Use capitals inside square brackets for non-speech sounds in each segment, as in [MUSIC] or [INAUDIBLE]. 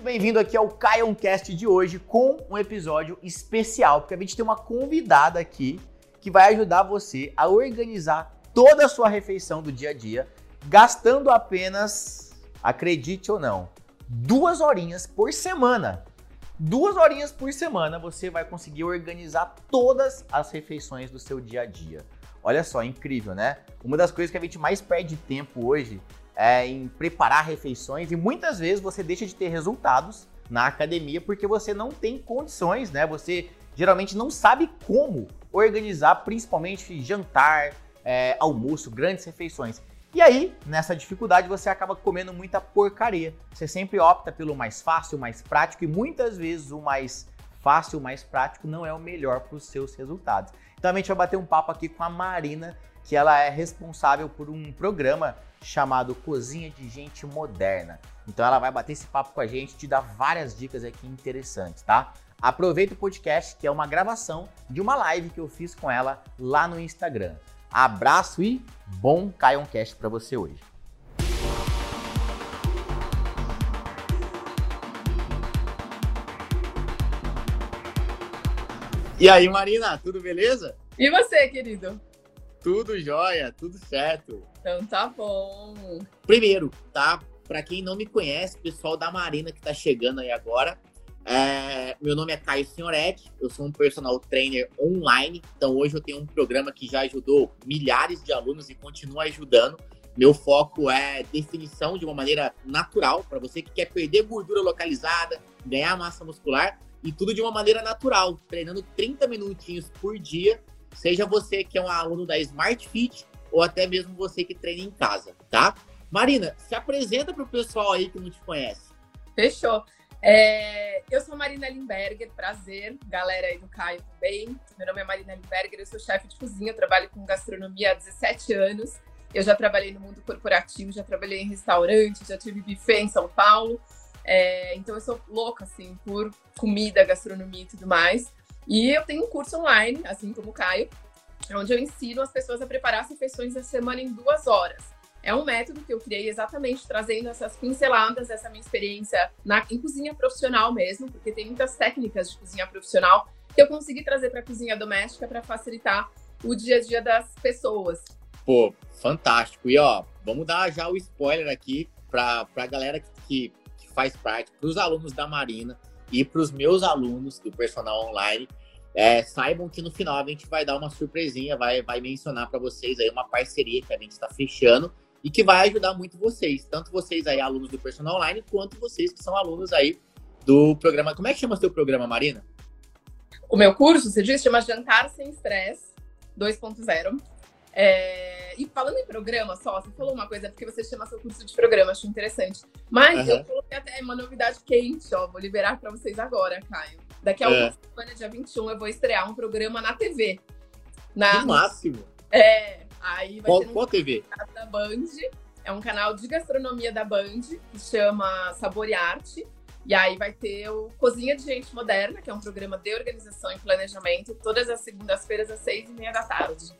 Bem-vindo aqui ao Cast de hoje com um episódio especial, porque a gente tem uma convidada aqui que vai ajudar você a organizar toda a sua refeição do dia a dia, gastando apenas, acredite ou não, duas horinhas por semana. Duas horinhas por semana você vai conseguir organizar todas as refeições do seu dia a dia. Olha só, incrível, né? Uma das coisas que a gente mais perde tempo hoje é em preparar refeições e muitas vezes você deixa de ter resultados na academia porque você não tem condições, né? Você geralmente não sabe como organizar, principalmente jantar, é, almoço, grandes refeições. E aí, nessa dificuldade, você acaba comendo muita porcaria. Você sempre opta pelo mais fácil, mais prático e muitas vezes o mais fácil, mais prático não é o melhor para os seus resultados. Então a gente vai bater um papo aqui com a Marina, que ela é responsável por um programa chamado Cozinha de Gente Moderna. Então ela vai bater esse papo com a gente, te dar várias dicas aqui interessantes, tá? Aproveita o podcast, que é uma gravação de uma live que eu fiz com ela lá no Instagram. Abraço e bom Caioncast para você hoje. E aí, Marina, tudo beleza? E você, querido? Tudo jóia, tudo certo. Então tá bom. Primeiro, tá? Para quem não me conhece, pessoal da Marina que tá chegando aí agora, é, meu nome é Caio Senhoretti, eu sou um personal trainer online. Então hoje eu tenho um programa que já ajudou milhares de alunos e continua ajudando. Meu foco é definição de uma maneira natural para você que quer perder gordura localizada, ganhar massa muscular e tudo de uma maneira natural, treinando 30 minutinhos por dia, seja você que é um aluno da Smart Fit ou até mesmo você que treina em casa, tá? Marina, se apresenta para o pessoal aí que não te conhece. Fechou. É, eu sou Marina Limberger, prazer, galera aí do Caio também. Meu nome é Marina Limberger, eu sou chefe de cozinha, trabalho com gastronomia há 17 anos. Eu já trabalhei no mundo corporativo, já trabalhei em restaurante, já tive buffet em São Paulo. É, então eu sou louca, assim, por comida, gastronomia e tudo mais. E eu tenho um curso online, assim como o Caio, onde eu ensino as pessoas a preparar as refeições da semana em duas horas. É um método que eu criei exatamente trazendo essas pinceladas, essa minha experiência na, em cozinha profissional mesmo, porque tem muitas técnicas de cozinha profissional que eu consegui trazer para a cozinha doméstica para facilitar o dia a dia das pessoas. Pô, fantástico. E ó, vamos dar já o spoiler aqui para a galera que, que, que faz parte, para os alunos da Marina e para os meus alunos do personal online. É, saibam que no final a gente vai dar uma surpresinha, vai, vai mencionar para vocês aí uma parceria que a gente está fechando e que vai ajudar muito vocês, tanto vocês aí, alunos do Personal Online, quanto vocês que são alunos aí do programa. Como é que chama seu programa, Marina? O meu curso, você disse, chama Jantar Sem Estresse 2.0. É... E falando em programa só, você falou uma coisa, porque você chama seu curso de programa, acho interessante. Mas uhum. eu coloquei até uma novidade quente, ó, vou liberar para vocês agora, Caio. Daqui a é. uma semana, dia 21, eu vou estrear um programa na TV. Na... Que máximo! É, Aí vai qual, ter um qual TV? Da Band. É um canal de gastronomia da Band, que chama Sabor e Arte. E aí vai ter o Cozinha de Gente Moderna, que é um programa de organização e planejamento, todas as segundas-feiras às seis e meia da tarde.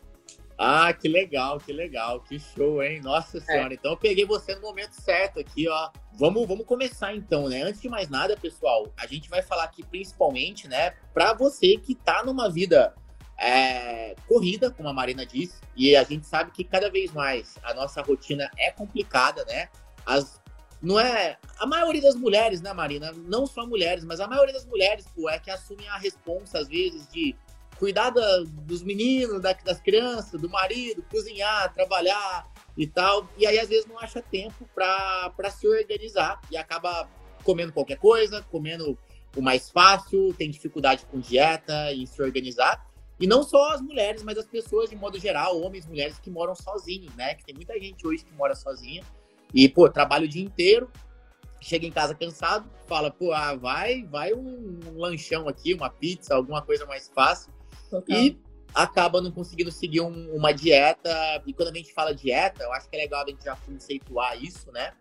Ah, que legal, que legal, que show, hein? Nossa senhora, é. então eu peguei você no momento certo aqui, ó. Vamos, vamos começar então, né? Antes de mais nada, pessoal, a gente vai falar aqui principalmente, né, para você que tá numa vida é, corrida, como a Marina disse, e a gente sabe que cada vez mais a nossa rotina é complicada, né? As, não é. A maioria das mulheres, né, Marina? Não só mulheres, mas a maioria das mulheres, pô, é que assumem a responsa, às vezes, de cuidar da, dos meninos, da, das crianças, do marido, cozinhar, trabalhar e tal. E aí, às vezes, não acha tempo para se organizar e acaba comendo qualquer coisa, comendo o mais fácil, tem dificuldade com dieta e se organizar. E não só as mulheres, mas as pessoas de modo geral, homens, mulheres que moram sozinhos, né? Que tem muita gente hoje que mora sozinha. E, pô, trabalha o dia inteiro, chega em casa cansado, fala, pô, ah, vai, vai um, um lanchão aqui, uma pizza, alguma coisa mais fácil. Total. E acaba não conseguindo seguir um, uma dieta. E quando a gente fala dieta, eu acho que é legal a gente já conceituar isso, né?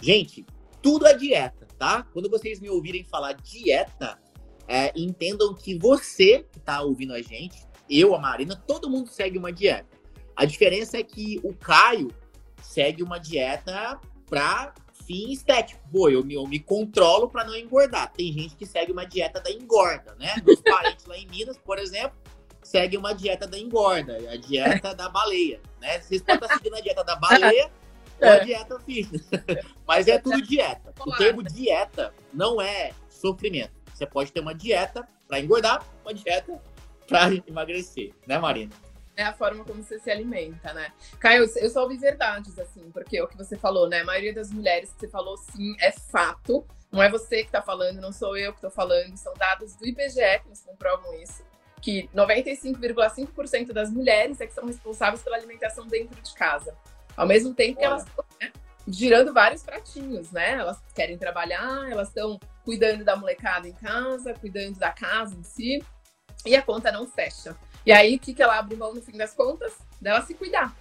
Gente, tudo é dieta, tá? Quando vocês me ouvirem falar dieta, é, entendam que você que está ouvindo a gente, eu, a Marina, todo mundo segue uma dieta. A diferença é que o Caio segue uma dieta para fim estético. Pô, eu me, eu me controlo para não engordar. Tem gente que segue uma dieta da engorda, né? Meus parentes lá em Minas, por exemplo, seguem uma dieta da engorda, a dieta da baleia, né? Vocês podem estar seguindo a dieta da baleia ou a é. dieta fitness. [LAUGHS] Mas é tudo dieta. O termo dieta não é sofrimento. Você pode ter uma dieta para engordar, uma dieta para emagrecer, né, Marina? É a forma como você se alimenta, né? Caio, eu só ouvi verdades, assim, porque é o que você falou, né? A maioria das mulheres que você falou, sim, é fato. Não é você que está falando, não sou eu que estou falando, são dados do IBGE que nos comprovam isso. Que 95,5% das mulheres é que são responsáveis pela alimentação dentro de casa. Ao mesmo tempo que elas estão né, girando vários pratinhos, né? Elas querem trabalhar, elas estão cuidando da molecada em casa, cuidando da casa em si, e a conta não fecha. E aí, o que, que ela abre mão no fim das contas? Dela se cuidar,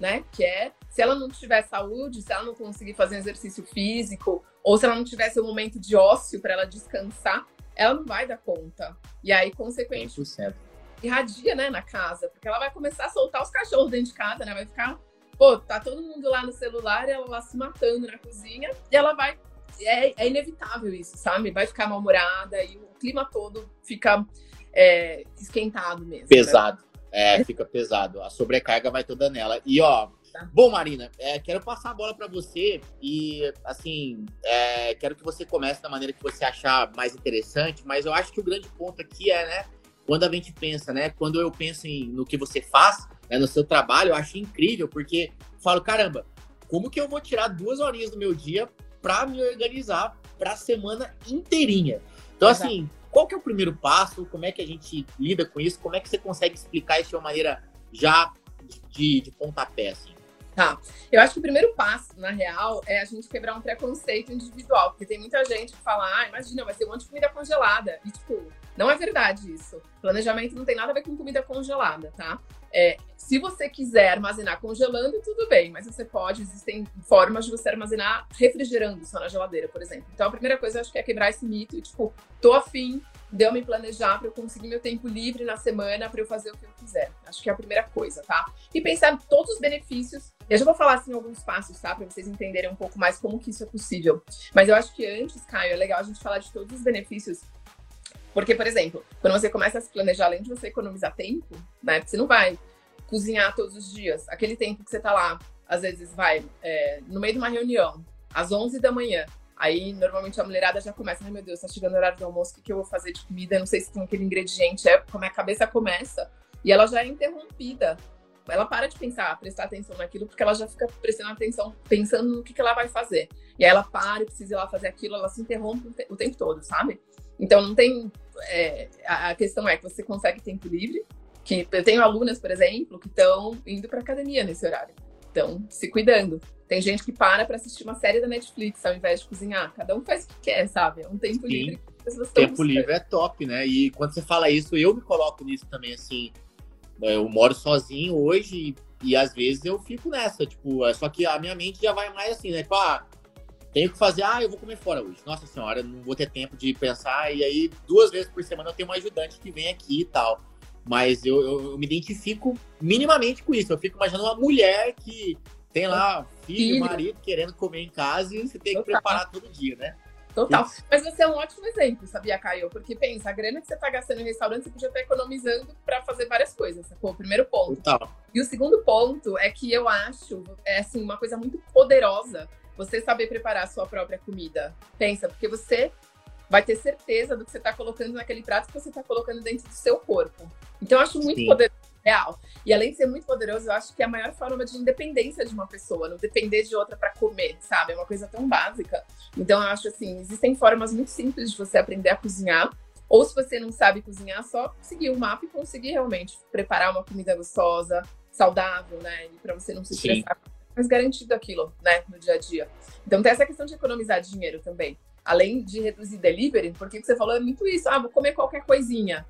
né? Que é, se ela não tiver saúde, se ela não conseguir fazer um exercício físico, ou se ela não tiver seu momento de ócio para ela descansar, ela não vai dar conta. E aí, consequentemente, 100%. irradia, né, na casa, porque ela vai começar a soltar os cachorros dentro de casa, né? Vai ficar, pô, tá todo mundo lá no celular, ela lá se matando na cozinha, e ela vai. É, é inevitável isso, sabe? Vai ficar mal-humorada e o clima todo fica é, esquentado mesmo. Né? Pesado. Né? É, fica pesado. A sobrecarga vai toda nela. E ó, tá. bom, Marina, é, quero passar a bola para você e assim, é, quero que você comece da maneira que você achar mais interessante, mas eu acho que o grande ponto aqui é, né, quando a gente pensa, né, quando eu penso em, no que você faz, né, no seu trabalho, eu acho incrível, porque falo, caramba, como que eu vou tirar duas horinhas do meu dia para me organizar para a semana inteirinha? Então, Exato. assim, qual que é o primeiro passo? Como é que a gente lida com isso? Como é que você consegue explicar isso de uma maneira já de, de pontapé, assim? Tá. Eu acho que o primeiro passo, na real, é a gente quebrar um preconceito individual. Porque tem muita gente que fala, ah, imagina, vai ser um monte de comida congelada. E, tipo, não é verdade isso. Planejamento não tem nada a ver com comida congelada, tá? É, se você quiser armazenar congelando, tudo bem, mas você pode, existem formas de você armazenar refrigerando só na geladeira, por exemplo. Então, a primeira coisa, eu acho que é quebrar esse mito e, tipo, tô afim de eu me planejar para eu conseguir meu tempo livre na semana para eu fazer o que eu quiser. Acho que é a primeira coisa, tá? E pensar em todos os benefícios. Eu já vou falar assim alguns passos, tá? Para vocês entenderem um pouco mais como que isso é possível. Mas eu acho que antes, Caio, é legal a gente falar de todos os benefícios porque, por exemplo, quando você começa a se planejar, além de você economizar tempo, né? Você não vai cozinhar todos os dias. Aquele tempo que você tá lá, às vezes vai é, no meio de uma reunião, às 11 da manhã. Aí, normalmente, a mulherada já começa, ai meu Deus, tá chegando o horário do almoço, o que, que eu vou fazer de comida? não sei se tem aquele ingrediente. É como a cabeça começa. E ela já é interrompida. Ela para de pensar, prestar atenção naquilo, porque ela já fica prestando atenção, pensando no que, que ela vai fazer. E aí ela para e precisa ir lá fazer aquilo, ela se interrompe o tempo todo, sabe? Então, não tem. É, a questão é que você consegue tempo livre. Que eu tenho alunas, por exemplo, que estão indo para academia nesse horário. Estão se cuidando. Tem gente que para para assistir uma série da Netflix ao invés de cozinhar. Cada um faz o que quer, sabe? É um tempo Sim. livre. Tempo livre é top, né? E quando você fala isso, eu me coloco nisso também, assim. Eu moro sozinho hoje e, e às vezes eu fico nessa, tipo, é só que a minha mente já vai mais assim, né? Tipo, ah, tenho que fazer, ah, eu vou comer fora hoje. Nossa senhora, não vou ter tempo de pensar. E aí, duas vezes por semana eu tenho um ajudante que vem aqui e tal. Mas eu, eu, eu me identifico minimamente com isso. Eu fico imaginando uma mulher que tem lá filho, marido querendo comer em casa e você tem que preparar todo dia, né? Total. Mas você é um ótimo exemplo, sabia, Caio? Porque pensa, a grana que você tá gastando em restaurante, você podia estar economizando para fazer várias coisas, sacou? O primeiro ponto. Total. E o segundo ponto é que eu acho, é assim, uma coisa muito poderosa você saber preparar a sua própria comida. Pensa, porque você vai ter certeza do que você está colocando naquele prato que você está colocando dentro do seu corpo. Então, eu acho muito Sim. poderoso, real. E além de ser muito poderoso, eu acho que é a maior forma de independência de uma pessoa, não depender de outra para comer, sabe? É uma coisa tão básica. Então, eu acho assim, existem formas muito simples de você aprender a cozinhar. Ou se você não sabe cozinhar, só seguir o mapa e conseguir realmente preparar uma comida gostosa, saudável, né? E para você não se estressar mais garantido aquilo, né, no dia a dia. Então tem essa questão de economizar dinheiro também. Além de reduzir delivery, porque o que você falou é muito isso. Ah, vou comer qualquer coisinha.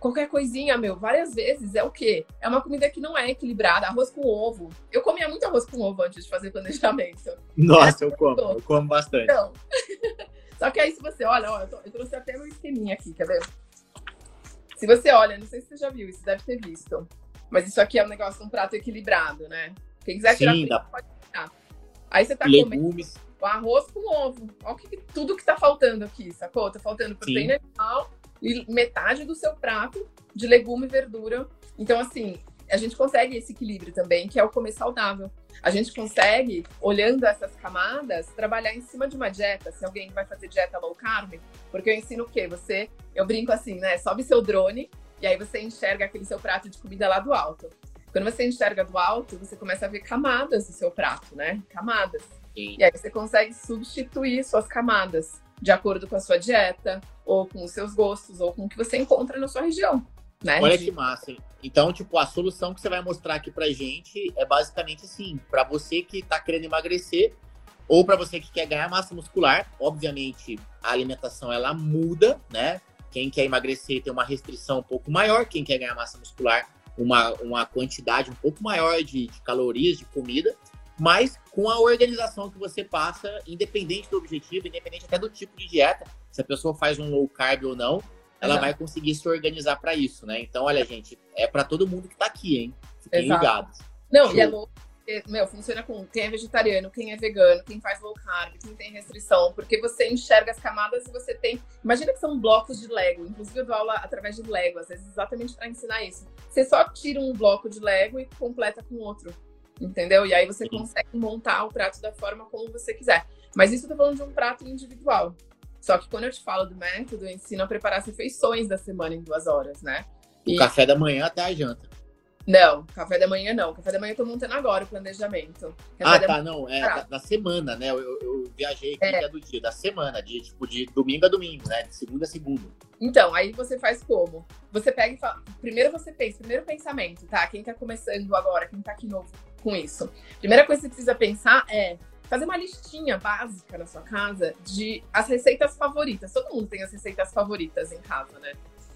Qualquer coisinha, meu, várias vezes é o quê? É uma comida que não é equilibrada, arroz com ovo. Eu comia muito arroz com ovo antes de fazer planejamento. Nossa, eu como, eu como bastante. Então, [LAUGHS] só que aí se você olha, ó, eu, tô, eu trouxe até meu esqueminha aqui, quer ver? Se você olha, não sei se você já viu isso, deve ter visto. Mas isso aqui é um negócio, um prato equilibrado, né? Quem quiser tirar Sim, dá... pode tirar. Aí você tá Legumes. comendo. o arroz com ovo. Olha que, tudo que tá faltando aqui, sacou? Tá faltando proteína animal metade do seu prato de legume e verdura. Então, assim, a gente consegue esse equilíbrio também, que é o comer saudável. A gente consegue, olhando essas camadas, trabalhar em cima de uma dieta. Se alguém vai fazer dieta low carb, porque eu ensino o quê? Você, eu brinco assim, né? Sobe seu drone e aí você enxerga aquele seu prato de comida lá do alto. Quando você enxerga do alto, você começa a ver camadas do seu prato, né? Camadas. Sim. E aí você consegue substituir suas camadas de acordo com a sua dieta, ou com os seus gostos, ou com o que você encontra na sua região. Né? Olha que massa, hein? Então, tipo, a solução que você vai mostrar aqui pra gente é basicamente assim, para você que tá querendo emagrecer ou para você que quer ganhar massa muscular, obviamente a alimentação ela muda, né? Quem quer emagrecer tem uma restrição um pouco maior, quem quer ganhar massa muscular, uma, uma quantidade um pouco maior de, de calorias, de comida, mas com a organização que você passa, independente do objetivo, independente até do tipo de dieta, se a pessoa faz um low carb ou não, ela Exato. vai conseguir se organizar para isso, né? Então, olha, gente, é para todo mundo que tá aqui, hein? Fiquem Exato. ligados. Não, Show. e é louco. Meu, funciona com quem é vegetariano, quem é vegano, quem faz low carb, quem tem restrição, porque você enxerga as camadas e você tem. Imagina que são blocos de Lego, inclusive eu dou aula através de Lego, às vezes exatamente para ensinar isso. Você só tira um bloco de Lego e completa com outro, entendeu? E aí você consegue montar o prato da forma como você quiser. Mas isso eu tô falando de um prato individual. Só que quando eu te falo do método, eu ensino a preparar as refeições da semana em duas horas, né? O café da manhã até a janta. Não, café da manhã não. Café da manhã eu tô montando agora o planejamento. Café ah, tá, não. É da, da, semana, né? Eu, eu viajei aqui, é. é do dia, da semana, de, tipo, de domingo a domingo, né? De segunda a segunda. Então, aí você faz como? Você pega e fala. Primeiro você pensa, primeiro pensamento, tá? Quem tá começando agora, quem tá aqui novo com isso. Primeira coisa que você precisa pensar é fazer uma listinha básica na sua casa de as receitas favoritas. Todo mundo tem as receitas favoritas em casa, né?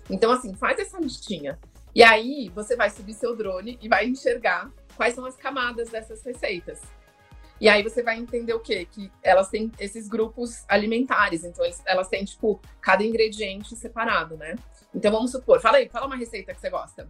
Então, assim, faz essa listinha. E aí, você vai subir seu drone e vai enxergar quais são as camadas dessas receitas. E aí você vai entender o quê? Que elas têm esses grupos alimentares. Então, elas têm, tipo, cada ingrediente separado, né? Então, vamos supor, fala aí, fala uma receita que você gosta.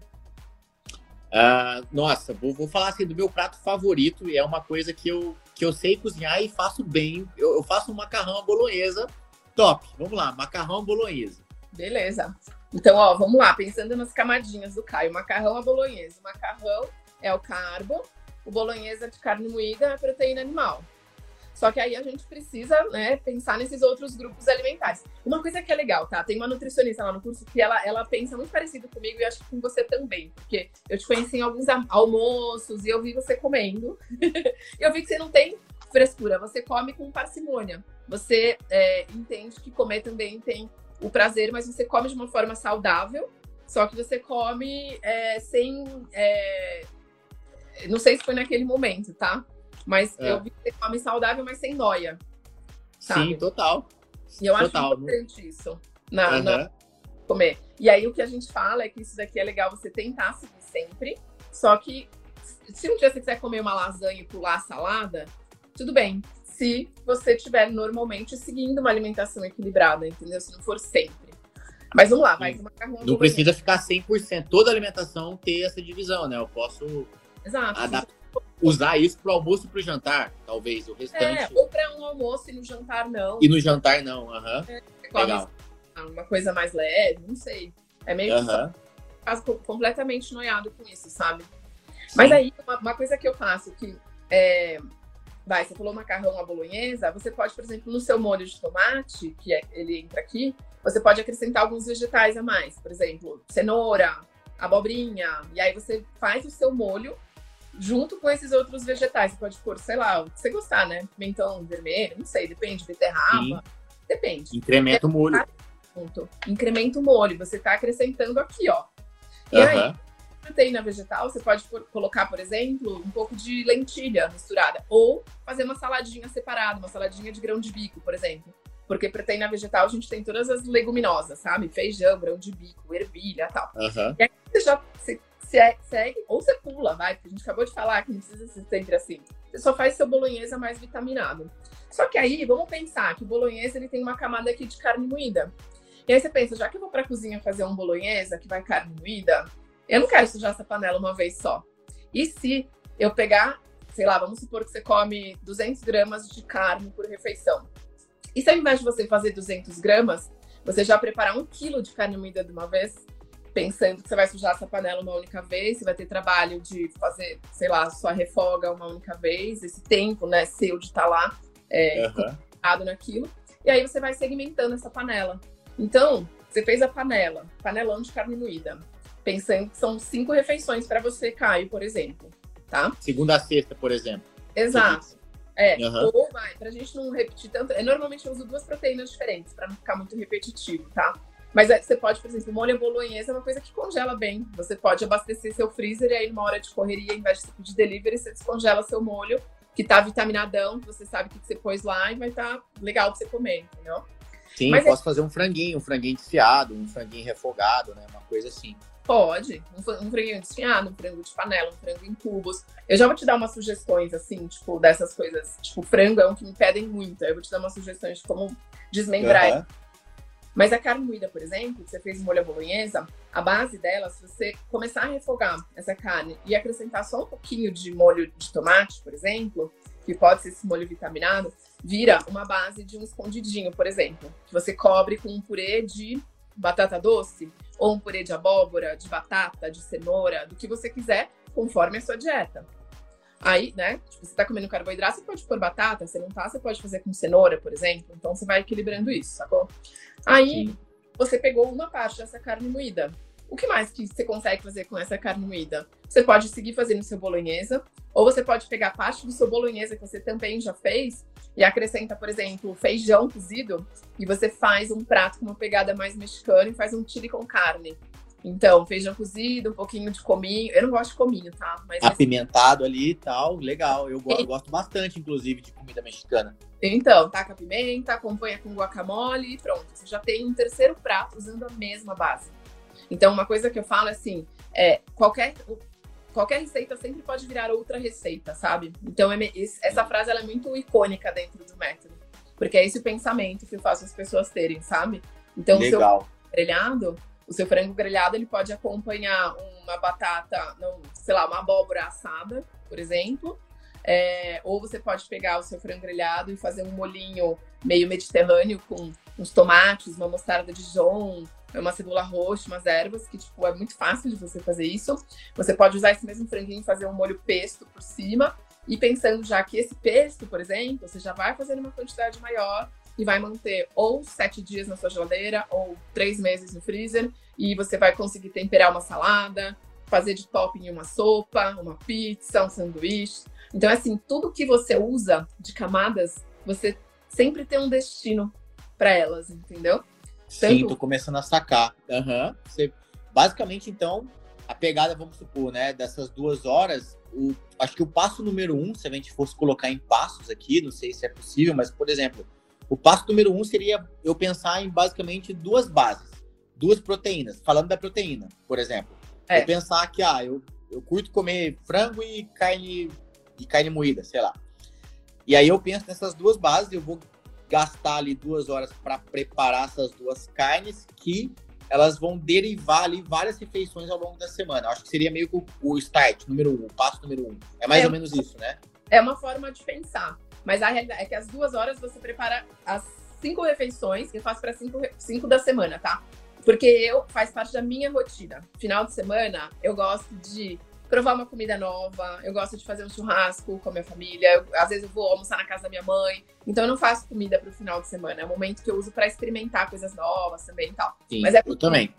Uh, nossa, vou, vou, falar assim do meu prato favorito e é uma coisa que eu, que eu sei cozinhar e faço bem. Eu, eu faço um macarrão à bolonhesa top. Vamos lá, macarrão à bolonhesa. Beleza. Então, ó, vamos lá, pensando nas camadinhas do Caio. Macarrão à bolonhesa. O macarrão é o carbo, o bolonhesa de carne moída é a proteína animal. Só que aí a gente precisa, né, pensar nesses outros grupos alimentares. Uma coisa que é legal, tá? Tem uma nutricionista lá no curso que ela, ela pensa muito parecido comigo e acho que com você também. Porque eu te conheci em alguns almoços e eu vi você comendo. [LAUGHS] e eu vi que você não tem frescura, você come com parcimônia. Você é, entende que comer também tem o prazer, mas você come de uma forma saudável, só que você come é, sem. É... Não sei se foi naquele momento, tá? Mas é. eu vi que você come saudável, mas sem noia. Sabe? Sim, total. E eu total. acho importante isso. Na, uhum. na, comer. E aí o que a gente fala é que isso daqui é legal você tentar seguir sempre. Só que se um dia você quiser comer uma lasanha e pular a salada, tudo bem. Se você estiver normalmente seguindo uma alimentação equilibrada, entendeu? Se não for sempre. Mas vamos lá, vai. Macarrão não precisa ficar 100%. Toda alimentação ter essa divisão, né? Eu posso Exato. adaptar usar isso pro almoço e pro jantar, talvez, o restante. É, ou para um almoço e no jantar não. E no jantar não, aham. Uhum. É, Legal. Uma coisa mais leve, não sei. É meio uhum. que completamente noiado com isso, sabe? Sim. Mas aí, uma, uma, coisa que eu faço que é, vai, você falou macarrão à bolonhesa, você pode, por exemplo, no seu molho de tomate, que é, ele entra aqui, você pode acrescentar alguns vegetais a mais, por exemplo, cenoura, abobrinha, e aí você faz o seu molho junto com esses outros vegetais. Você pode pôr, sei lá, o que você gostar, né? Pimentão vermelho, não sei, depende, beterraba, Sim. depende. Incrementa o molho. Junto. Incrementa o molho, você está acrescentando aqui, ó. E uhum. aí, proteína vegetal, você pode colocar, por exemplo, um pouco de lentilha misturada. Ou fazer uma saladinha separada, uma saladinha de grão de bico, por exemplo. Porque proteína vegetal a gente tem todas as leguminosas, sabe? Feijão, grão de bico, ervilha tal. Uhum. E aí você já você segue ou você pula, vai, porque a gente acabou de falar que não precisa ser sempre assim. Você só faz seu bolonhesa mais vitaminado. Só que aí, vamos pensar que o bolonhesa ele tem uma camada aqui de carne moída. E aí você pensa, já que eu vou pra cozinha fazer um bolonhesa que vai carne moída, eu não quero sujar essa panela uma vez só. E se eu pegar sei lá, vamos supor que você come 200 gramas de carne por refeição. E se ao invés de você fazer 200 gramas, você já preparar um quilo de carne moída de uma vez, pensando que você vai sujar essa panela uma única vez, você vai ter trabalho de fazer, sei lá, sua refoga uma única vez, esse tempo, né, seu de estar tá lá, é, uhum. naquilo. E aí você vai segmentando essa panela. Então, você fez a panela, panelão de carne moída, pensando que são cinco refeições para você, Caio, por exemplo, tá? Segunda a sexta, por exemplo. Exato. É, uhum. ou vai, pra gente não repetir tanto. É, normalmente eu uso duas proteínas diferentes, para não ficar muito repetitivo, tá? Mas é, você pode, por exemplo, molho bolonhesa é uma coisa que congela bem. Você pode abastecer seu freezer e aí, numa hora de correria, ao invés de pedir delivery, você descongela seu molho, que tá vitaminadão, que você sabe o que você pôs lá e vai estar tá legal pra você comer, entendeu? Sim, Mas posso é... fazer um franguinho, um franguinho desfiado, um franguinho refogado, né? Uma coisa assim. Pode. Um, um franguinho desfiado, um frango de panela, um frango em cubos. Eu já vou te dar umas sugestões, assim, tipo, dessas coisas. Tipo, frango é um que me pedem muito. Eu vou te dar umas sugestões de como desmembrar. Uhum. Mas a carne moída, por exemplo, que você fez molho bolonhesa, a base dela, se você começar a refogar essa carne e acrescentar só um pouquinho de molho de tomate, por exemplo, que pode ser esse molho vitaminado, vira uma base de um escondidinho, por exemplo, que você cobre com um purê de batata doce ou um purê de abóbora, de batata, de cenoura, do que você quiser, conforme a sua dieta. Aí, né, tipo, você tá comendo carboidrato, você pode pôr batata, você não tá, você pode fazer com cenoura, por exemplo. Então você vai equilibrando isso, sacou? Aí Sim. você pegou uma parte dessa carne moída. O que mais que você consegue fazer com essa carne moída? Você pode seguir fazendo seu bolonhesa, ou você pode pegar parte do seu bolonhesa que você também já fez e acrescenta, por exemplo, feijão cozido e você faz um prato com uma pegada mais mexicana e faz um chili com carne. Então, feijão cozido, um pouquinho de cominho. Eu não gosto de cominho, tá? Mas Apimentado ali e tal, legal. Eu gosto, gosto bastante, inclusive, de comida mexicana. Então, taca pimenta, acompanha com guacamole e pronto. Você já tem um terceiro prato usando a mesma base. Então, uma coisa que eu falo é assim, é, qualquer, qualquer receita sempre pode virar outra receita, sabe? Então, é, essa frase é muito icônica dentro do método. Porque é esse o pensamento que eu faço as pessoas terem, sabe? Então, Legal. o seu grelhado o seu frango grelhado ele pode acompanhar uma batata, não, sei lá, uma abóbora assada, por exemplo. É, ou você pode pegar o seu frango grelhado e fazer um molinho meio mediterrâneo com uns tomates, uma mostarda de Dijon, uma cebola roxa, umas ervas, que tipo, é muito fácil de você fazer isso. Você pode usar esse mesmo franguinho e fazer um molho pesto por cima. E pensando já que esse pesto, por exemplo, você já vai fazer uma quantidade maior e vai manter ou sete dias na sua geladeira ou três meses no freezer e você vai conseguir temperar uma salada, fazer de topping uma sopa, uma pizza, um sanduíche. Então, assim, tudo que você usa de camadas, você sempre tem um destino para elas, entendeu? Tanto... Sim, tô começando a sacar. Uhum. Você, basicamente, então, a pegada, vamos supor, né, dessas duas horas, o, acho que o passo número um, se a gente fosse colocar em passos aqui, não sei se é possível, mas, por exemplo, o passo número um seria eu pensar em basicamente duas bases, duas proteínas. Falando da proteína, por exemplo. É. Eu pensar que, ah, eu, eu curto comer frango e carne, e carne moída, sei lá. E aí eu penso nessas duas bases, eu vou gastar ali duas horas para preparar essas duas carnes que elas vão derivar ali várias refeições ao longo da semana. Acho que seria meio que o start, número um, o passo número um. É mais é, ou menos isso, né? É uma forma de pensar. Mas a realidade é que às duas horas você prepara as cinco refeições, que eu faço para cinco, cinco da semana, tá? Porque eu faz parte da minha rotina. Final de semana, eu gosto de provar uma comida nova, eu gosto de fazer um churrasco com a minha família, eu, às vezes eu vou almoçar na casa da minha mãe. Então eu não faço comida para o final de semana, é um momento que eu uso para experimentar coisas novas também e tal. Sim, Mas é eu também.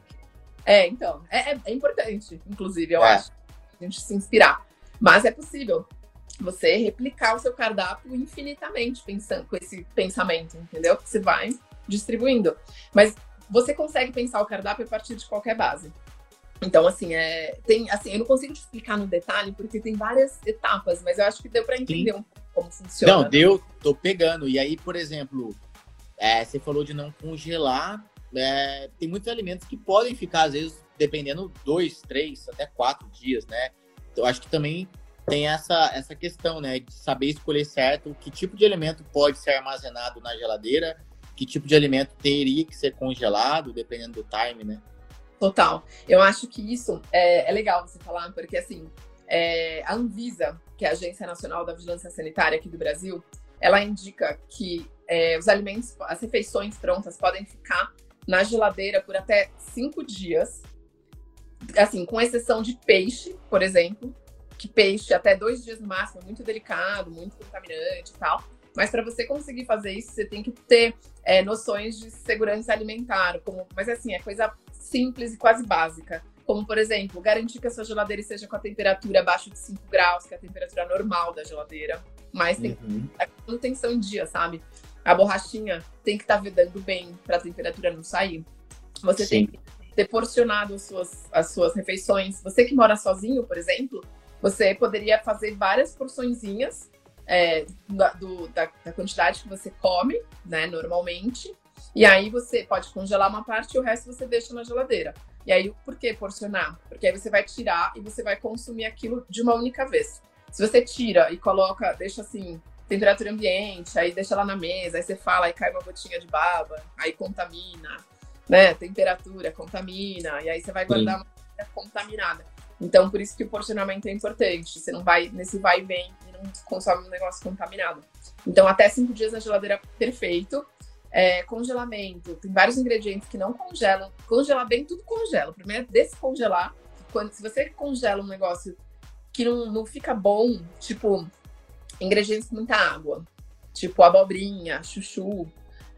É, então, é, é, é importante, inclusive, eu é. acho, a gente se inspirar. Mas é possível você replicar o seu cardápio infinitamente pensando com esse pensamento, entendeu? Que você vai distribuindo. Mas você consegue pensar o cardápio a partir de qualquer base. Então, assim, é, tem, assim, eu não consigo te explicar no detalhe, porque tem várias etapas, mas eu acho que deu para entender Sim. um pouco como funciona. Não, deu, tô pegando. E aí, por exemplo, é, você falou de não congelar. É, tem muitos alimentos que podem ficar, às vezes, dependendo, dois, três, até quatro dias, né? Então, acho que também tem essa, essa questão, né, de saber escolher certo que tipo de alimento pode ser armazenado na geladeira, que tipo de alimento teria que ser congelado, dependendo do time, né? Total. Eu acho que isso é, é legal você falar, porque assim, é, a Anvisa, que é a Agência Nacional da Vigilância Sanitária aqui do Brasil, ela indica que é, os alimentos, as refeições prontas podem ficar na geladeira por até cinco dias, assim, com exceção de peixe, por exemplo, que peixe até dois dias no máximo, é muito delicado, muito contaminante e tal. Mas para você conseguir fazer isso, você tem que ter é, noções de segurança alimentar, como, mas assim, é coisa simples e quase básica. Como, por exemplo, garantir que a sua geladeira esteja com a temperatura abaixo de 5 graus, que é a temperatura normal da geladeira. Mas tem uhum. a manutenção em dia, sabe? A borrachinha tem que estar tá vedando bem para a temperatura não sair. Você Sim. tem que ter porcionado as suas, as suas refeições. Você que mora sozinho, por exemplo, você poderia fazer várias porçõezinhas é, da, do, da, da, quantidade que você come, né, normalmente. E aí você pode congelar uma parte e o resto você deixa na geladeira. E aí, por que porcionar? Porque aí você vai tirar e você vai consumir aquilo de uma única vez. Se você tira e coloca, deixa assim, temperatura ambiente, aí deixa lá na mesa, aí você fala, aí cai uma gotinha de baba, aí contamina, né? Temperatura contamina, e aí você vai guardar Sim. uma contaminada. Então, por isso que o porcionamento é importante. Você não vai nesse vai e vem e não consome um negócio contaminado. Então, até cinco dias na geladeira, perfeito. É, congelamento, tem vários ingredientes que não congelam. Congelar bem, tudo congela. Primeiro é descongelar. Quando, se você congela um negócio que não, não fica bom, tipo ingredientes com muita água, tipo abobrinha, chuchu,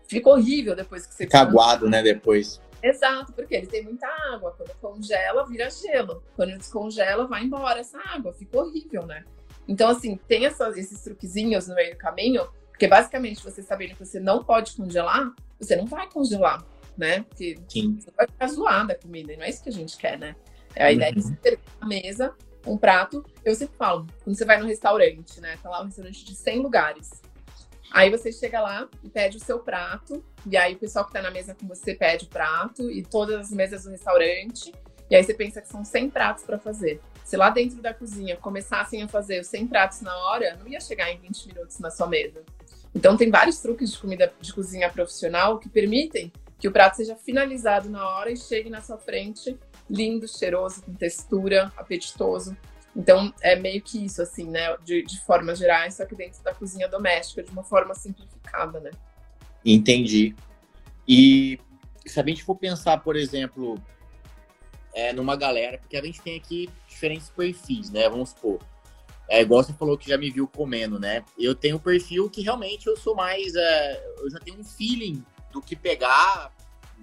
fica horrível depois que você. Fica aguado, né? Depois. Exato, porque ele tem muita água. Quando congela, vira gelo. Quando descongela, vai embora essa água. Fica horrível, né? Então, assim, tem essas, esses truquezinhos no meio do caminho porque basicamente, você sabendo que você não pode congelar, você não vai congelar, né? Porque Sim. você vai ficar zoada a comida, e não é isso que a gente quer, né? É a uhum. ideia de você ter na mesa um prato. Eu sempre falo, quando você vai no restaurante, né? Tá lá um restaurante de 100 lugares. Aí você chega lá e pede o seu prato, e aí o pessoal que tá na mesa com você pede o prato, e todas as mesas do restaurante, e aí você pensa que são 100 pratos para fazer. Se lá dentro da cozinha começassem a fazer os 100 pratos na hora, não ia chegar em 20 minutos na sua mesa. Então, tem vários truques de comida de cozinha profissional que permitem que o prato seja finalizado na hora e chegue na sua frente lindo, cheiroso, com textura, apetitoso. Então, é meio que isso, assim, né? De, de formas gerais, só que dentro da cozinha doméstica, de uma forma simplificada, né? Entendi. E se a gente for pensar, por exemplo, é, numa galera, porque a gente tem aqui diferentes perfis, né? Vamos supor. É igual você falou que já me viu comendo, né? Eu tenho um perfil que realmente eu sou mais. É, eu já tenho um feeling do que pegar,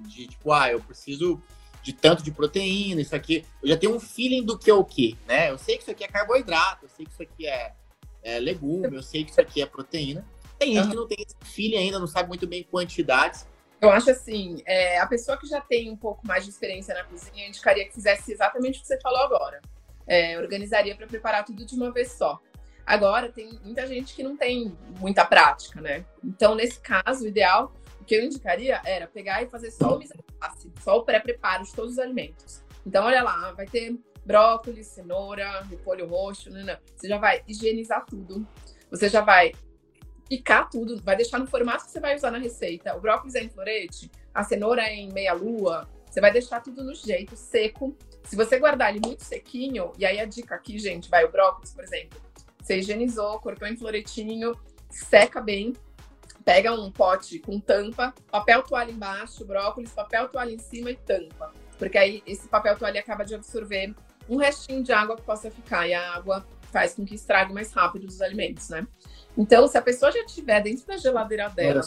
de tipo, ah, eu preciso de tanto de proteína, isso aqui. Eu já tenho um feeling do que é o que, né? Eu sei que isso aqui é carboidrato, eu sei que isso aqui é, é legume, eu sei que isso aqui é proteína. Tem gente que não tem esse feeling ainda, não sabe muito bem quantidades. Eu acho assim, é, a pessoa que já tem um pouco mais de experiência na cozinha, eu indicaria que fizesse exatamente o que você falou agora é, organizaria para preparar tudo de uma vez só. Agora, tem muita gente que não tem muita prática, né? Então, nesse caso, o ideal, o que eu indicaria era pegar e fazer só o mise só o pré-preparo de todos os alimentos. Então, olha lá, vai ter brócolis, cenoura, repolho roxo, né, né? Você já vai higienizar tudo. Você já vai picar tudo, vai deixar no formato que você vai usar na receita. O brócolis é em florete, a cenoura é em meia-lua. Você vai deixar tudo no jeito, seco. Se você guardar ele muito sequinho, e aí a dica aqui, gente, vai o brócolis, por exemplo. Você higienizou, cortou em floretinho, seca bem, pega um pote com tampa, papel toalha embaixo, brócolis, papel toalha em cima e tampa. Porque aí esse papel toalha acaba de absorver um restinho de água que possa ficar, e a água faz com que estrague mais rápido os alimentos, né? Então, se a pessoa já tiver dentro da geladeira dela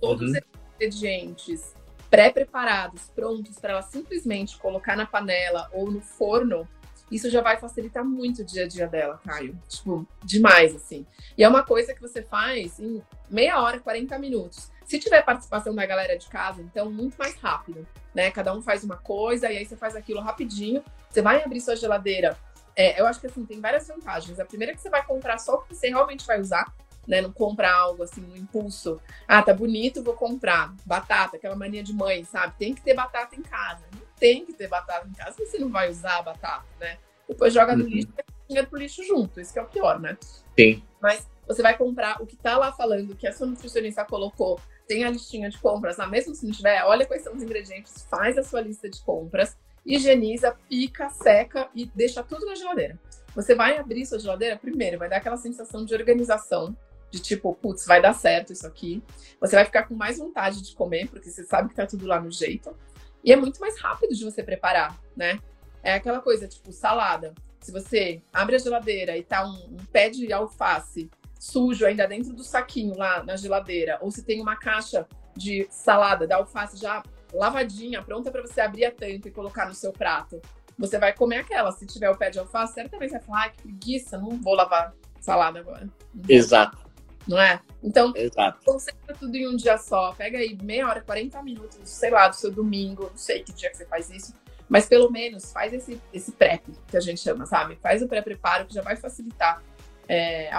todos uhum. os ingredientes pré-preparados, prontos para ela simplesmente colocar na panela ou no forno, isso já vai facilitar muito o dia a dia dela, Caio. Tipo, demais, assim. E é uma coisa que você faz em meia hora, 40 minutos. Se tiver participação da galera de casa, então muito mais rápido, né? Cada um faz uma coisa e aí você faz aquilo rapidinho. Você vai abrir sua geladeira. É, eu acho que assim, tem várias vantagens. A primeira é que você vai comprar só o que você realmente vai usar né? Não comprar algo assim no impulso. Ah, tá bonito, vou comprar. Batata, aquela mania de mãe, sabe? Tem que ter batata em casa. Não tem que ter batata em casa, você não vai usar a batata, né? Depois joga no uhum. lixo e dinheiro pro lixo junto. Isso que é o pior, né? Sim. Mas você vai comprar o que tá lá falando, que a sua nutricionista colocou, tem a listinha de compras lá, mesmo se não tiver, olha quais são os ingredientes, faz a sua lista de compras, higieniza, pica, seca e deixa tudo na geladeira. você vai abrir sua geladeira, primeiro, vai dar aquela sensação de organização, de tipo, putz, vai dar certo isso aqui. Você vai ficar com mais vontade de comer, porque você sabe que tá tudo lá no jeito. E é muito mais rápido de você preparar, né? É aquela coisa, tipo, salada. Se você abre a geladeira e tá um, um pé de alface sujo ainda dentro do saquinho lá na geladeira, ou se tem uma caixa de salada da alface já lavadinha, pronta para você abrir a tampa e colocar no seu prato, você vai comer aquela. Se tiver o pé de alface, certamente você vai falar, ai, que preguiça, não vou lavar salada agora. Exato. Não é? Então, Exato. concentra tudo em um dia só. Pega aí meia hora, 40 minutos, sei lá, do seu domingo, não sei que dia que você faz isso. Mas pelo menos faz esse, esse prep, que a gente chama, sabe? Faz o pré-preparo, que já vai facilitar é,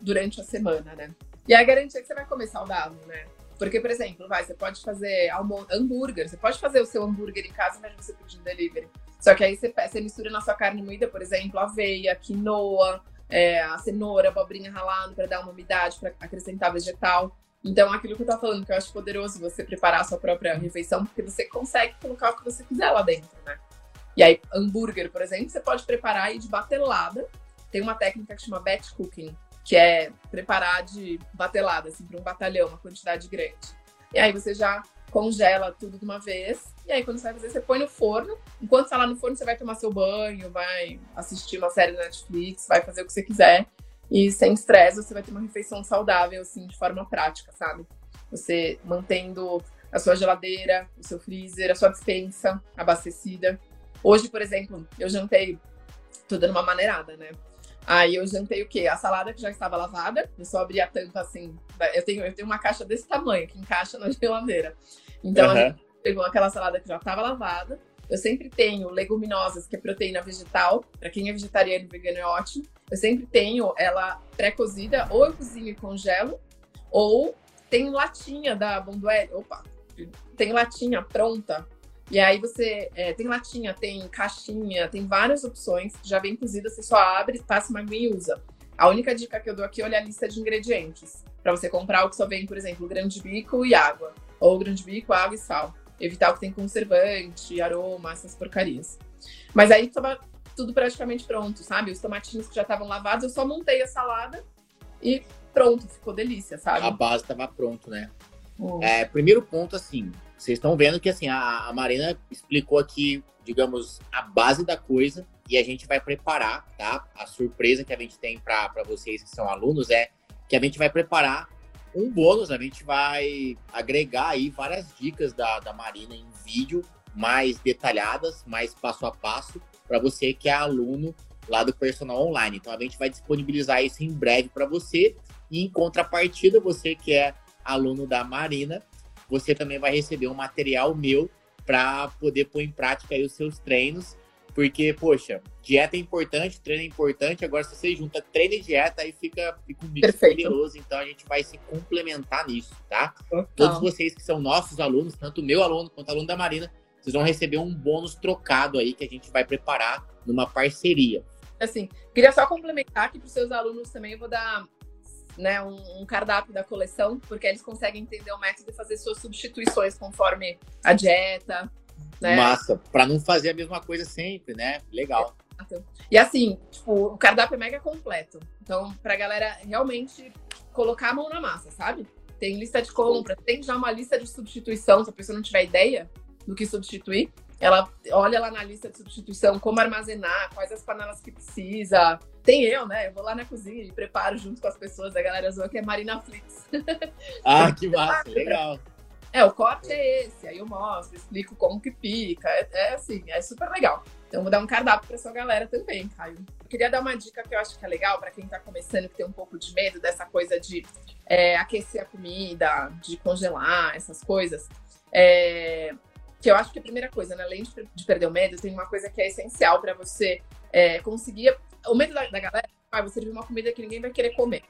durante a semana, né? E a garantia que você vai comer saudável, né? Porque, por exemplo, vai, você pode fazer hambúrguer, você pode fazer o seu hambúrguer em casa, mas você pedir um delivery. Só que aí você, você mistura na sua carne moída, por exemplo, aveia, quinoa, é, a cenoura, abobrinha ralada para dar uma umidade, para acrescentar vegetal. Então, aquilo que eu tô falando, que eu acho poderoso você preparar a sua própria refeição, porque você consegue colocar o que você quiser lá dentro, né? E aí, hambúrguer, por exemplo, você pode preparar aí de batelada. Tem uma técnica que chama batch cooking, que é preparar de batelada, assim, para um batalhão, uma quantidade grande. E aí você já congela tudo de uma vez. E aí, quando você vai fazer, você põe no forno. Enquanto está lá no forno, você vai tomar seu banho, vai assistir uma série na Netflix, vai fazer o que você quiser. E sem estresse, você vai ter uma refeição saudável, assim, de forma prática, sabe? Você mantendo a sua geladeira, o seu freezer, a sua dispensa abastecida. Hoje, por exemplo, eu jantei, tô dando uma maneirada, né? Aí eu jantei o quê? A salada que já estava lavada. Eu só abri a tampa assim. Eu tenho, eu tenho uma caixa desse tamanho que encaixa na [LAUGHS] geladeira. Então uhum. a gente pegou aquela salada que já estava lavada. Eu sempre tenho leguminosas, que é proteína vegetal. Para quem é vegetariano e vegano é ótimo. Eu sempre tenho ela pré-cozida, ou eu cozinho e congelo, ou tem latinha da Bonduelle. Opa! Tem latinha pronta e aí você é, tem latinha, tem caixinha, tem várias opções, já vem cozida, você só abre, passa uma aguinha e usa. A única dica que eu dou aqui é olhar a lista de ingredientes. Para você comprar o que só vem, por exemplo, grão de bico e água. Ou grão de bico, água e sal. Evitar o que tem conservante, aroma, essas porcarias. Mas aí estava tudo praticamente pronto, sabe? Os tomatinhos que já estavam lavados, eu só montei a salada e pronto, ficou delícia, sabe? A base estava pronto, né? Hum. É, primeiro ponto, assim, vocês estão vendo que assim a, a Marina explicou aqui, digamos, a base da coisa e a gente vai preparar, tá? A surpresa que a gente tem para vocês que são alunos é que a gente vai preparar um bônus, a gente vai agregar aí várias dicas da, da Marina em vídeo mais detalhadas, mais passo a passo, para você que é aluno lá do Personal Online. Então a gente vai disponibilizar isso em breve para você. E em contrapartida, você que é aluno da Marina, você também vai receber um material meu para poder pôr em prática aí os seus treinos. Porque, poxa, dieta é importante, treino é importante. Agora, se você junta treino e dieta, aí fica, fica um mix poderoso. Então, a gente vai se complementar nisso, tá? Total. Todos vocês que são nossos alunos, tanto meu aluno quanto o aluno da Marina, vocês vão receber um bônus trocado aí que a gente vai preparar numa parceria. Assim, queria só complementar que para os seus alunos também eu vou dar né, um, um, cardápio da coleção, porque eles conseguem entender o método e fazer suas substituições conforme a dieta. Né? Massa, para não fazer a mesma coisa sempre, né? Legal. E assim, tipo, o cardápio é mega completo. Então, pra galera realmente colocar a mão na massa, sabe? Tem lista de compra, tem já uma lista de substituição, se a pessoa não tiver ideia do que substituir. Ela olha lá na lista de substituição como armazenar, quais as panelas que precisa. Tem eu, né? Eu vou lá na cozinha e preparo junto com as pessoas. A galera zoa que é Marina Flix. [LAUGHS] Ah, que massa, legal. É, o corte é esse. Aí eu mostro, explico como que pica. É, é assim, é super legal. Então, vou dar um cardápio para sua galera também, Caio. Eu queria dar uma dica que eu acho que é legal para quem está começando, que tem um pouco de medo dessa coisa de é, aquecer a comida, de congelar, essas coisas. É, que eu acho que a primeira coisa, né, além de, de perder o medo, tem uma coisa que é essencial para você é, conseguir. O medo da, da galera vai você servir uma comida que ninguém vai querer comer.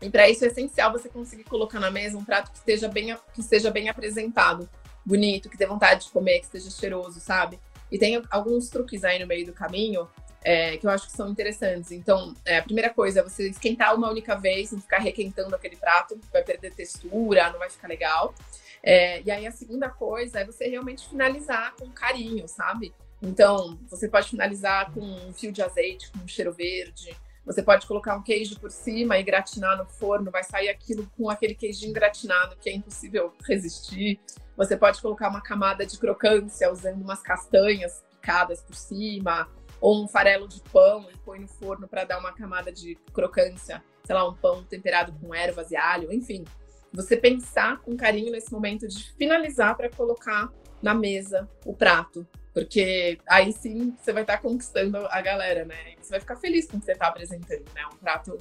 E para isso é essencial você conseguir colocar na mesa um prato que esteja bem, que esteja bem apresentado, bonito, que dê vontade de comer, que esteja cheiroso, sabe? E tem alguns truques aí no meio do caminho é, que eu acho que são interessantes. Então, é, a primeira coisa é você esquentar uma única vez, não ficar requentando aquele prato, vai perder textura, não vai ficar legal. É, e aí a segunda coisa é você realmente finalizar com carinho, sabe? Então, você pode finalizar com um fio de azeite, com um cheiro verde. Você pode colocar um queijo por cima e gratinar no forno, vai sair aquilo com aquele queijinho gratinado que é impossível resistir. Você pode colocar uma camada de crocância usando umas castanhas picadas por cima, ou um farelo de pão e põe no forno para dar uma camada de crocância, sei lá, um pão temperado com ervas e alho, enfim. Você pensar com carinho nesse momento de finalizar para colocar na mesa o prato. Porque aí sim você vai estar tá conquistando a galera, né? E você vai ficar feliz com o que você está apresentando, né? Um prato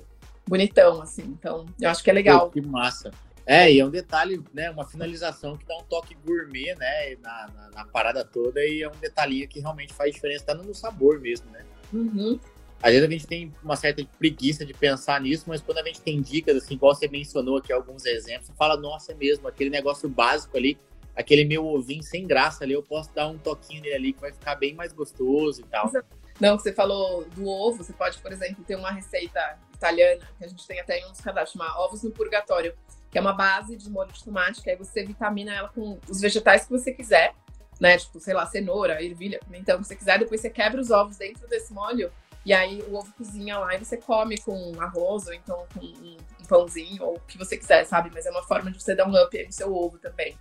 bonitão, assim. Então, eu acho que é legal. Pô, que massa. É, e é um detalhe, né? Uma finalização que dá um toque gourmet, né? Na, na, na parada toda, e é um detalhinho que realmente faz diferença, tá no sabor mesmo, né? Uhum. Às vezes a gente tem uma certa preguiça de pensar nisso, mas quando a gente tem dicas, assim, igual você mencionou aqui alguns exemplos, você fala, nossa, é mesmo, aquele negócio básico ali, aquele meu ovinho sem graça ali, eu posso dar um toquinho nele ali que vai ficar bem mais gostoso e tal. Não, você falou do ovo, você pode, por exemplo, ter uma receita italiana, que a gente tem até em dos cadastros, chama ovos no purgatório, que é uma base de molho de tomate, que aí você vitamina ela com os vegetais que você quiser, né? Tipo, sei lá, cenoura, ervilha, pimentão, que você quiser, depois você quebra os ovos dentro desse molho e aí o ovo cozinha lá e você come com arroz ou então com um, pãozinho ou o que você quiser, sabe? Mas é uma forma de você dar um up aí no seu ovo também.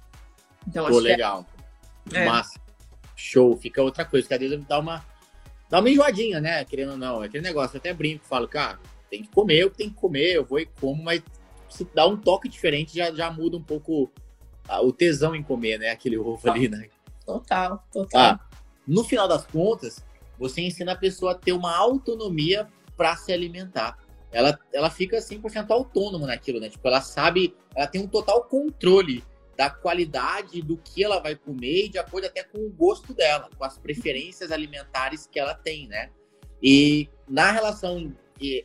Então, Pô, acho legal. Que é... Massa. Show. Fica outra coisa, que às vezes dá uma, dá uma enjoadinha, né? Querendo ou não. É aquele negócio, eu até brinco, falo, cara, tem que comer o que tem que comer, eu vou e como, mas se dá um toque diferente, já, já muda um pouco o tesão em comer, né? Aquele ovo ali, né? Total, total. Ah, no final das contas, você ensina a pessoa a ter uma autonomia para se alimentar. Ela, ela fica 100% autônoma naquilo, né? Tipo, ela sabe, ela tem um total controle da qualidade do que ela vai comer e de acordo até com o gosto dela, com as preferências alimentares que ela tem, né? E na relação,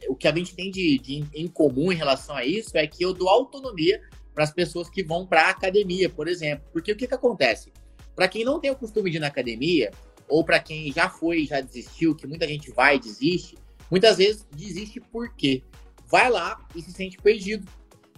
o que a gente tem de, de em comum em relação a isso é que eu dou autonomia para as pessoas que vão para a academia, por exemplo. Porque o que, que acontece? Para quem não tem o costume de ir na academia, ou para quem já foi já desistiu, que muita gente vai e desiste, muitas vezes desiste porque vai lá e se sente perdido.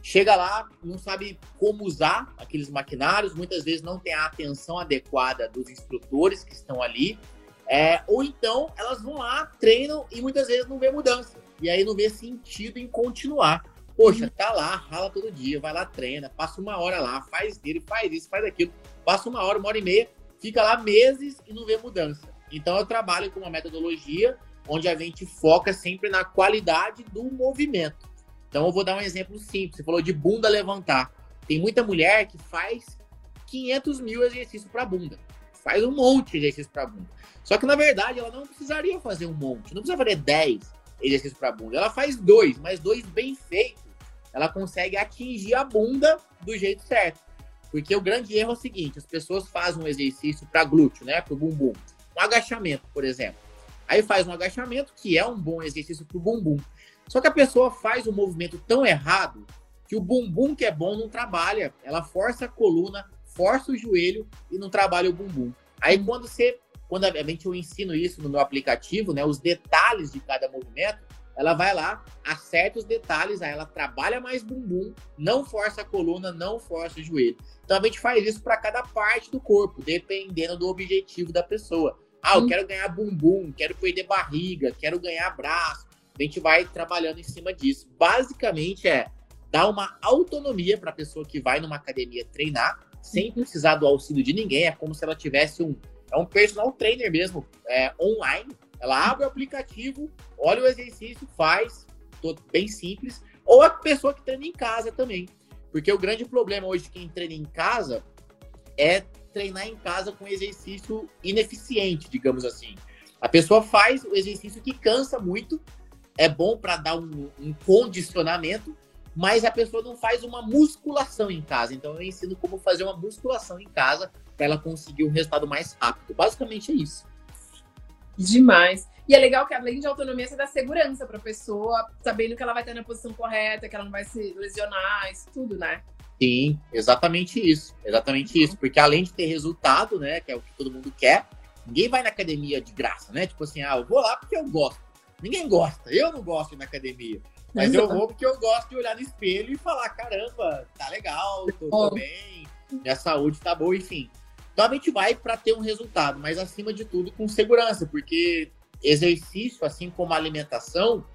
Chega lá, não sabe como usar aqueles maquinários, muitas vezes não tem a atenção adequada dos instrutores que estão ali, é, ou então elas vão lá, treinam e muitas vezes não vê mudança. E aí não vê sentido em continuar. Poxa, uhum. tá lá, rala todo dia, vai lá, treina, passa uma hora lá, faz dele, faz isso, faz aquilo, passa uma hora, uma hora e meia, fica lá meses e não vê mudança. Então eu trabalho com uma metodologia onde a gente foca sempre na qualidade do movimento. Então eu vou dar um exemplo simples. Você falou de bunda levantar. Tem muita mulher que faz 500 mil exercícios para bunda. Faz um monte de exercícios para bunda. Só que na verdade ela não precisaria fazer um monte. Não precisa fazer 10 exercícios para bunda. Ela faz dois, mas dois bem feitos. Ela consegue atingir a bunda do jeito certo. Porque o grande erro é o seguinte: as pessoas fazem um exercício para glúteo, né? Para o bumbum. Um agachamento, por exemplo. Aí faz um agachamento, que é um bom exercício para o bumbum. Só que a pessoa faz um movimento tão errado que o bumbum que é bom não trabalha. Ela força a coluna, força o joelho e não trabalha o bumbum. Aí quando você, quando a gente eu ensino isso no meu aplicativo, né, os detalhes de cada movimento, ela vai lá, acerta os detalhes, aí ela trabalha mais bumbum, não força a coluna, não força o joelho. Então a gente faz isso para cada parte do corpo, dependendo do objetivo da pessoa. Ah, eu hum. quero ganhar bumbum, quero perder barriga, quero ganhar braço. A gente vai trabalhando em cima disso. Basicamente é dar uma autonomia para a pessoa que vai numa academia treinar, sem precisar do auxílio de ninguém. É como se ela tivesse um, é um personal trainer mesmo, é, online, ela abre o aplicativo, olha o exercício, faz, todo bem simples. Ou a pessoa que treina em casa também. Porque o grande problema hoje de quem treina em casa é treinar em casa com exercício ineficiente, digamos assim. A pessoa faz o exercício que cansa muito, é bom para dar um, um, condicionamento, mas a pessoa não faz uma musculação em casa. Então eu ensino como fazer uma musculação em casa para ela conseguir um resultado mais rápido. Basicamente é isso. Demais. E é legal que, além de autonomia, você dá segurança para a pessoa, sabendo que ela vai estar na posição correta, que ela não vai se lesionar, isso tudo, né? Sim, exatamente isso. Exatamente isso. Porque além de ter resultado, né, que é o que todo mundo quer, ninguém vai na academia de graça, né? Tipo assim, ah, eu vou lá porque eu gosto. Ninguém gosta. Eu não gosto de ir na academia. Mas eu vou porque eu gosto de olhar no espelho e falar: caramba, tá legal, tô, tô bem, minha saúde tá boa, enfim. Então a gente vai para ter um resultado, mas acima de tudo com segurança, porque exercício, assim como alimentação,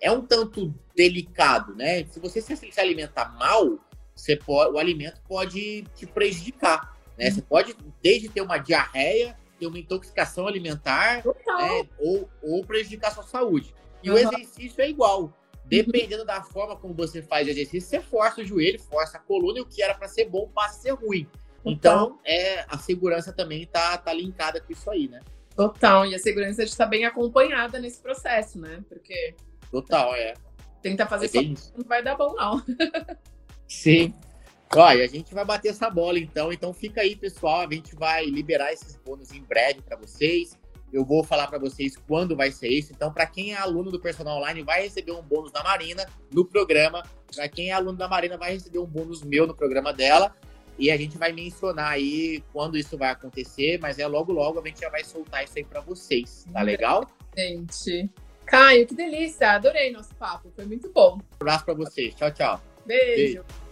é um tanto delicado, né? Se você se alimentar mal, você pode, o alimento pode te prejudicar, né? Você pode desde ter uma diarreia, ter uma intoxicação alimentar, né? ou, ou prejudicar a sua saúde. E uhum. o exercício é igual. Dependendo da forma como você faz o exercício, você força o joelho, força a coluna, e o que era para ser bom passa a ser ruim. Então, é, a segurança também tá, tá linkada com isso aí, né? Total, e a segurança está bem acompanhada nesse processo, né? Porque. Total, é. Tentar fazer é só não vai dar bom, não. Sim. Olha, a gente vai bater essa bola então. Então fica aí, pessoal. A gente vai liberar esses bônus em breve para vocês. Eu vou falar para vocês quando vai ser isso. Então, para quem é aluno do Personal Online, vai receber um bônus da Marina no programa. Para quem é aluno da Marina, vai receber um bônus meu no programa dela. E a gente vai mencionar aí quando isso vai acontecer, mas é logo logo a gente já vai soltar isso aí para vocês, tá legal? Gente. Caio, que delícia! Adorei nosso papo, foi muito bom. Um abraço para vocês. Tchau, tchau. Beijo. Beijo.